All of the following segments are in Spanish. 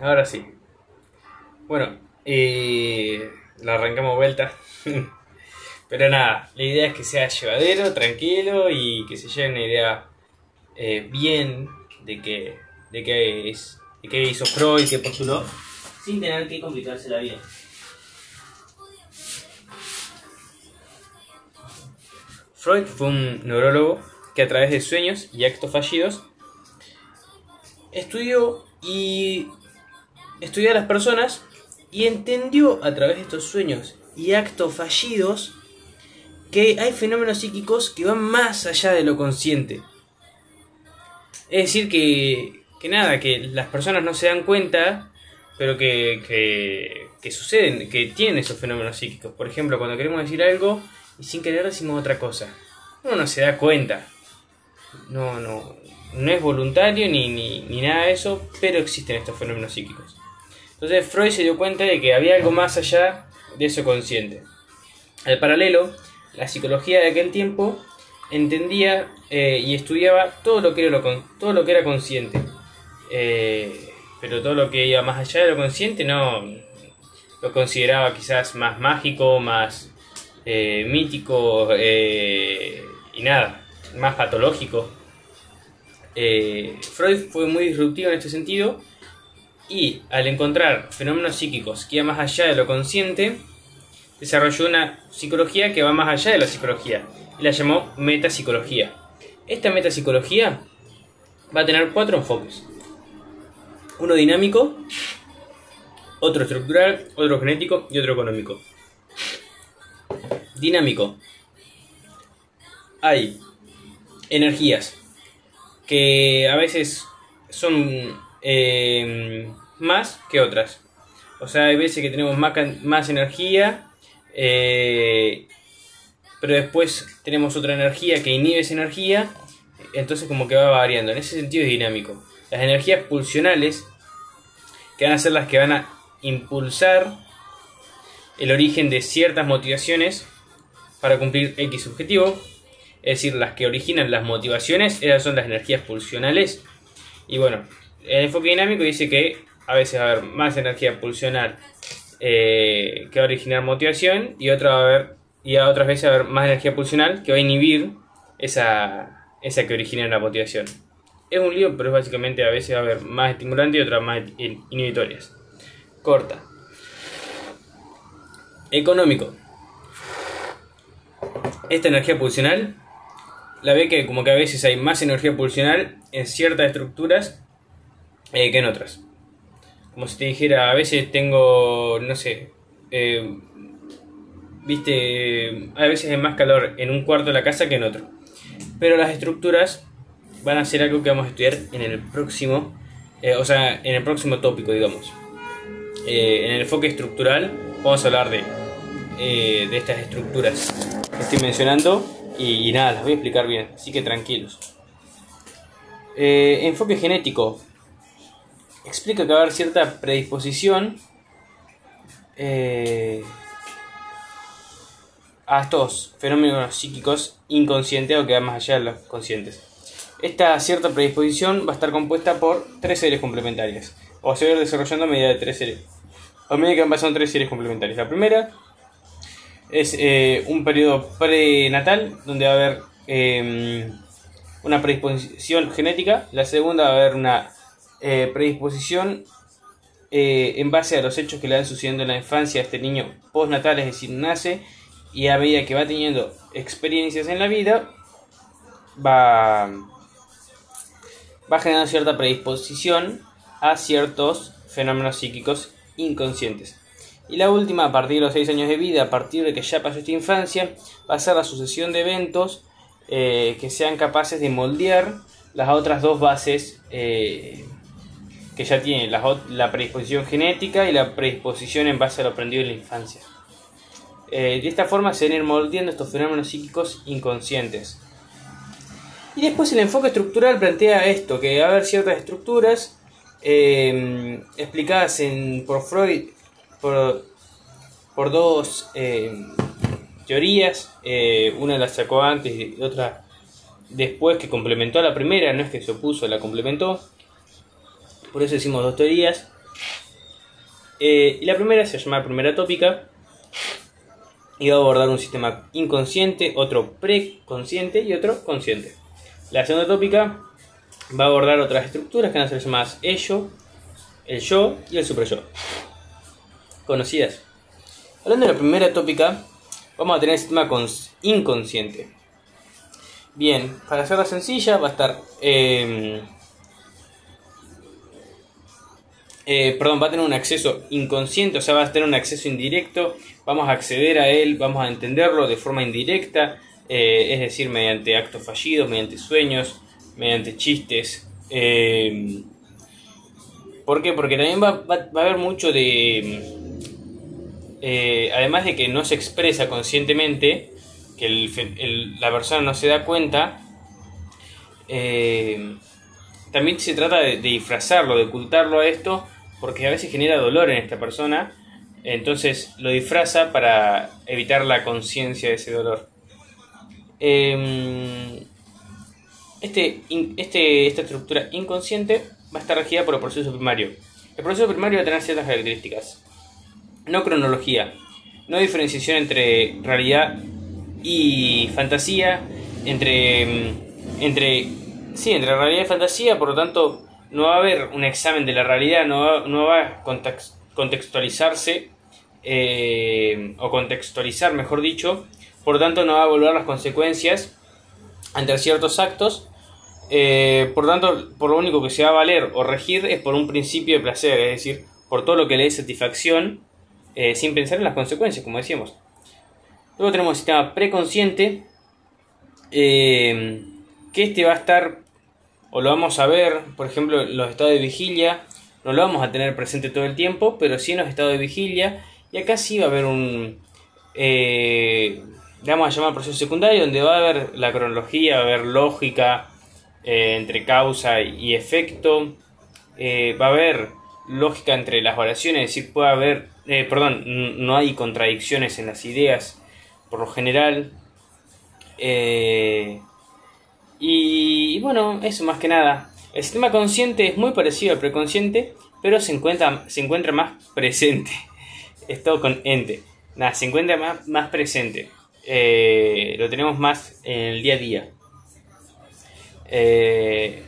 Ahora sí. Bueno, eh, la arrancamos vuelta. Pero nada, la idea es que sea llevadero, tranquilo y que se lleve una idea eh, bien de que, de qué es, de qué hizo Freud, qué postuló, sin tener que complicarse la vida. Freud fue un neurólogo que a través de sueños y actos fallidos estudió y estudió a las personas y entendió a través de estos sueños y actos fallidos que hay fenómenos psíquicos que van más allá de lo consciente. Es decir, que, que nada, que las personas no se dan cuenta, pero que, que, suceden, que tienen esos fenómenos psíquicos. Por ejemplo, cuando queremos decir algo y sin querer decimos otra cosa. Uno no se da cuenta. No, no, no es voluntario ni, ni, ni nada de eso, pero existen estos fenómenos psíquicos. Entonces Freud se dio cuenta de que había algo más allá de eso consciente. Al paralelo, la psicología de aquel tiempo entendía eh, y estudiaba todo lo que era, todo lo que era consciente. Eh, pero todo lo que iba más allá de lo consciente no lo consideraba quizás más mágico, más eh, mítico y nada, más patológico. Freud fue muy disruptivo en este sentido y al encontrar fenómenos psíquicos que iban más allá de lo consciente, desarrolló una psicología que va más allá de la psicología y la llamó metapsicología. Esta metapsicología va a tener cuatro enfoques. Uno dinámico, otro estructural, otro genético y otro económico. Dinámico. Hay energías que a veces son eh, más que otras. O sea, hay veces que tenemos más, más energía, eh, pero después tenemos otra energía que inhibe esa energía, entonces como que va variando. En ese sentido es dinámico. Las energías pulsionales, que van a ser las que van a impulsar el origen de ciertas motivaciones para cumplir X objetivo, es decir, las que originan las motivaciones, esas son las energías pulsionales. Y bueno, el enfoque dinámico dice que a veces va a haber más energía pulsional eh, que va a originar motivación y otra va a haber y a otras veces va a haber más energía pulsional que va a inhibir esa, esa que origina la motivación. Es un lío, pero básicamente a veces va a haber más estimulante y otras más inhibitorias. Corta. Económico. Esta energía pulsional la ve que como que a veces hay más energía pulsional en ciertas estructuras eh, que en otras. Como si te dijera, a veces tengo, no sé, eh, viste, a veces hay más calor en un cuarto de la casa que en otro. Pero las estructuras van a ser algo que vamos a estudiar en el próximo, eh, o sea, en el próximo tópico, digamos. en el enfoque estructural vamos a hablar de, de estas estructuras que estoy mencionando y, nada, las voy a explicar bien, así que tranquilos. enfoque genético explica que va a haber cierta predisposición eh, a estos fenómenos psíquicos inconscientes o que van más allá de los conscientes. Esta cierta predisposición va a estar compuesta por tres series complementarias, o se va a ir desarrollando a medida de tres series. A medida que van pasando tres series complementarias. La primera es eh, un periodo prenatal, donde va a haber eh, una predisposición genética. La segunda va a haber una eh, predisposición eh, en base a los hechos que le van sucediendo en la infancia a este niño postnatal, es decir, nace y a medida que va teniendo experiencias en la vida, va, va generando cierta predisposición a ciertos fenómenos psíquicos inconscientes. Y la última, a partir de los 6 años de vida, a partir de que ya pasó esta infancia, va a ser la sucesión de eventos eh, que sean capaces de moldear las otras dos bases que ya tiene la, predisposición genética y la predisposición en base a lo aprendido en la infancia. Eh, de esta forma se van a ir moldeando estos fenómenos psíquicos inconscientes. Y después el enfoque estructural plantea esto, que va a haber ciertas estructuras eh, explicadas en, por Freud por, por dos eh, teorías, una la sacó antes y otra después que complementó a la primera, no es que se opuso, la complementó, por eso decimos dos teorías. Eh, y la primera se llama primera tópica y va a abordar un sistema inconsciente, otro preconsciente y otro consciente. La segunda tópica va a abordar otras estructuras que van a ser llamadas ello, el yo y el super yo. Conocidas. Hablando de la primera tópica, vamos a tener el sistema inconsciente. Bien, para hacerla sencilla va a estar... Em, eh, perdón, va a tener un acceso inconsciente, o sea, va a tener un acceso indirecto, vamos a acceder a él, vamos a entenderlo de forma indirecta, eh, es decir, mediante actos fallidos, mediante sueños, mediante chistes. Eh, ¿Por qué? Porque también va, a haber mucho de... Eh, además de que no se expresa conscientemente, que la persona no se da cuenta, también se trata de disfrazarlo, de ocultarlo a esto porque a veces genera dolor en esta persona, entonces lo disfraza para evitar la conciencia de ese dolor. Em, este, este, esta estructura inconsciente va a estar regida por el proceso primario. El proceso primario va a tener ciertas características. No cronología, no diferenciación entre realidad y fantasía, entre, entre, sí, entre realidad y fantasía, por lo tanto no va a haber un examen de la realidad, no va, no va a contextualizarse eh, o contextualizar, mejor dicho, por tanto no va a evaluar las consecuencias ante ciertos actos, eh, por tanto, por lo único que se va a valer o regir es por un principio de placer, es decir, por todo lo que le dé satisfacción, eh, sin pensar en las consecuencias, como decíamos. Luego tenemos el sistema preconsciente, que este va a estar o lo vamos a ver, por ejemplo, los estados de vigilia, no lo vamos a tener presente todo el tiempo, pero sí en los estados de vigilia, y acá sí va a haber un, eh, vamos a llamar proceso secundario, donde va a haber la cronología, va a haber lógica eh, entre causa y efecto, eh, va a haber lógica entre las oraciones, es decir, puede haber, perdón, no hay contradicciones en las ideas, por lo general, y, bueno, eso más que nada. El sistema consciente es muy parecido al preconsciente, pero se encuentra, se encuentra más presente. Es todo con ente. Nada, se encuentra más, más presente. Eh, lo tenemos más en el día a día. Eh,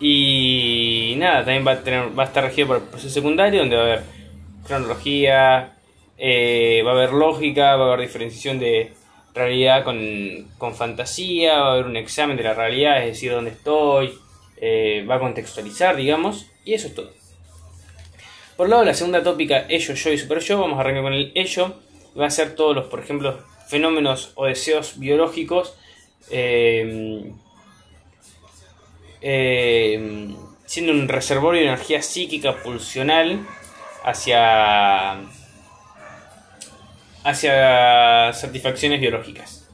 y nada, también va a, tener, va a estar regido por el proceso secundario, donde va a haber cronología, eh, va a haber lógica, va a haber diferenciación de, realidad con, fantasía, va a haber un examen de la realidad, es decir, dónde estoy, eh, va a contextualizar, digamos, y eso es todo. Por lado, la segunda tópica, ello, yo y super yo, vamos a arrancar con el ello, va a ser todos los, por ejemplo, fenómenos o deseos biológicos, eh, eh, siendo un reservorio de energía psíquica pulsional hacia hacia satisfacciones biológicas.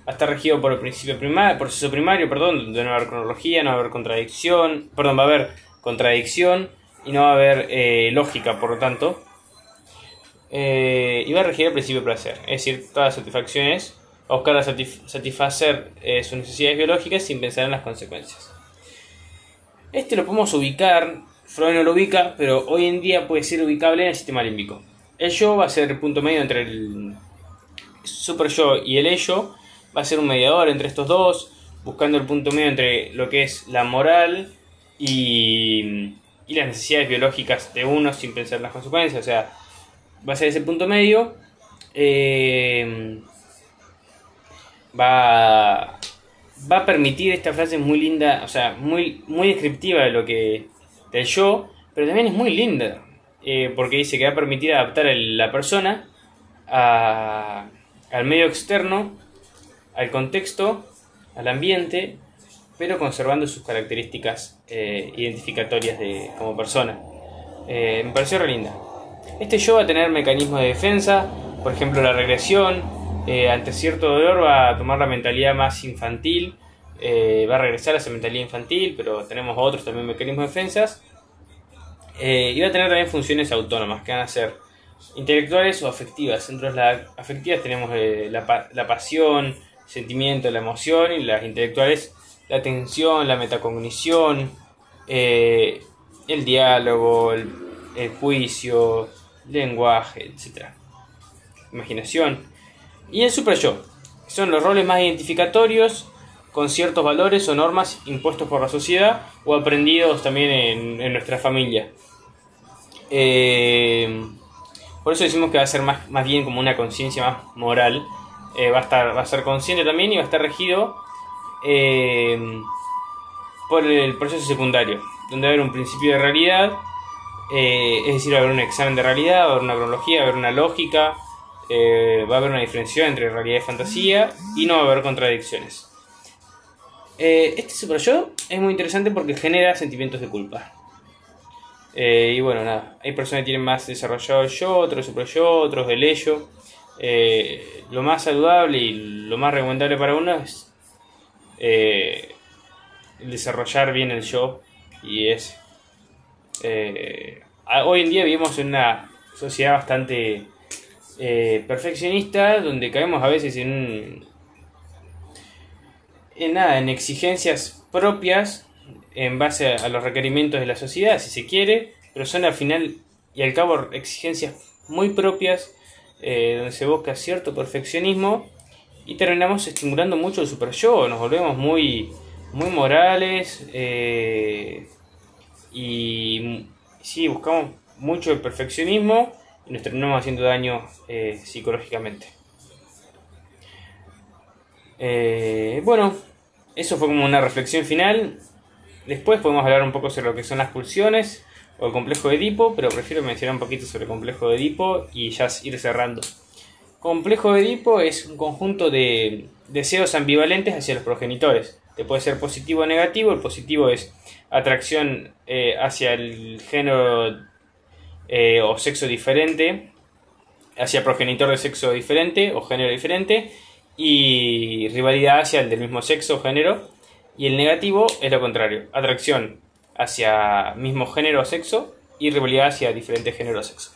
Va a estar regido por el principio primario, proceso primario, perdón, donde no va a haber cronología, no va a haber contradicción, perdón, va a haber contradicción y no va a haber eh, lógica, por lo tanto. Eh, y va a regir el principio placer, es decir, todas las satisfacciones, a buscar satisfacer eh, sus necesidades biológicas sin pensar en las consecuencias. Este lo podemos ubicar, Freud no lo ubica, pero hoy en día puede ser ubicable en el sistema límbico. El yo va a ser el punto medio entre el super yo y el ello. Va a ser un mediador entre estos dos, buscando el punto medio entre lo que es la moral y, las necesidades biológicas de uno sin pensar en las consecuencias. O sea, va a ser ese punto medio. Eh, va, va a permitir esta frase muy linda, o sea, muy, muy descriptiva de lo que del yo, pero también es muy linda. Eh, porque dice que va a permitir adaptar a la persona al medio externo, al contexto, al ambiente, pero conservando sus características eh, identificatorias de, como persona. Eh, me pareció re linda. Este yo va a tener mecanismos de defensa, por ejemplo la regresión, ante cierto dolor va a tomar la mentalidad más infantil, va a regresar a esa mentalidad infantil, pero tenemos otros también mecanismos de defensas eh, y va a tener también funciones autónomas que van a ser intelectuales o afectivas. Entre las afectivas tenemos eh, la, la, pasión, sentimiento, la emoción y las intelectuales la atención, la metacognición, eh, el diálogo, eh, juicio, lenguaje, etc. Imaginación. Y el super yo. Son los roles más identificatorios con ciertos valores o normas impuestos por la sociedad o aprendidos también en, nuestra familia. Eh, por eso decimos que va a ser más, más bien como una conciencia más moral. Eh, va, a estar, va a ser consciente también y va a estar regido eh, por el proceso secundario, donde va a haber un principio de realidad, es decir, va a haber un examen de realidad, va a haber una cronología, va a haber una lógica, va a haber una diferencia entre realidad y fantasía y no va a haber contradicciones. Eh, este super yo es muy interesante porque genera sentimientos de culpa. Eh, y bueno, nada, hay personas que tienen más desarrollado el yo, otros super yo, otros el ello. Eh, lo más saludable y lo más recomendable para uno es desarrollar bien el yo. Y es. hoy en día vivimos en una sociedad bastante perfeccionista donde caemos a veces en en nada, en exigencias propias en base a, los requerimientos de la sociedad, si se quiere, pero son al final y al cabo exigencias muy propias eh, donde se busca cierto perfeccionismo y terminamos estimulando mucho el super yo, nos volvemos muy, muy morales eh, y sí, buscamos mucho el perfeccionismo y nos terminamos haciendo daño eh, psicológicamente. bueno, eso fue como una reflexión final. Después podemos hablar un poco sobre lo que son las pulsiones o el complejo de Edipo, pero prefiero mencionar un poquito sobre el complejo de Edipo y ya ir cerrando. Complejo de Edipo es un conjunto de deseos ambivalentes hacia los progenitores. Te puede ser positivo o negativo. El positivo es atracción eh, hacia el género eh, o sexo diferente, hacia progenitor de sexo diferente o género diferente y rivalidad hacia el del mismo sexo o género. Y el negativo es lo contrario, atracción hacia mismo género o sexo y rivalidad hacia diferente género o sexo.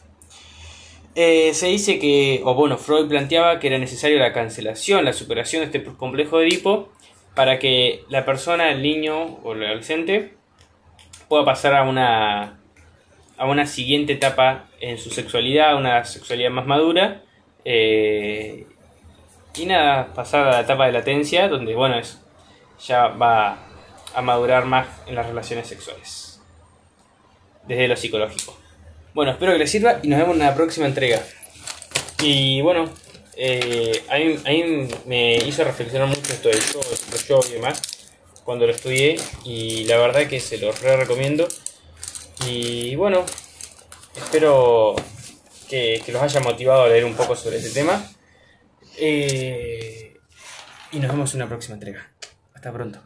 Eh, se dice que, o bueno, Freud planteaba que era necesario la cancelación, la superación de este complejo de Edipo para que la persona, el niño o el adolescente pueda pasar a una, a una siguiente etapa en su sexualidad, una sexualidad más madura eh, y nada, pasar a la etapa de latencia, donde bueno, es, ya va a madurar más en las relaciones sexuales. Desde lo psicológico. Bueno, espero que les sirva y nos vemos en la próxima entrega. Y bueno, eh, a, mí, me hizo reflexionar mucho esto del yo, y demás, cuando lo estudié, y la verdad que se lo re recomiendo. Y bueno, espero que, los haya motivado a leer un poco sobre ese tema. Eh, y nos vemos en una próxima entrega. Hasta pronto.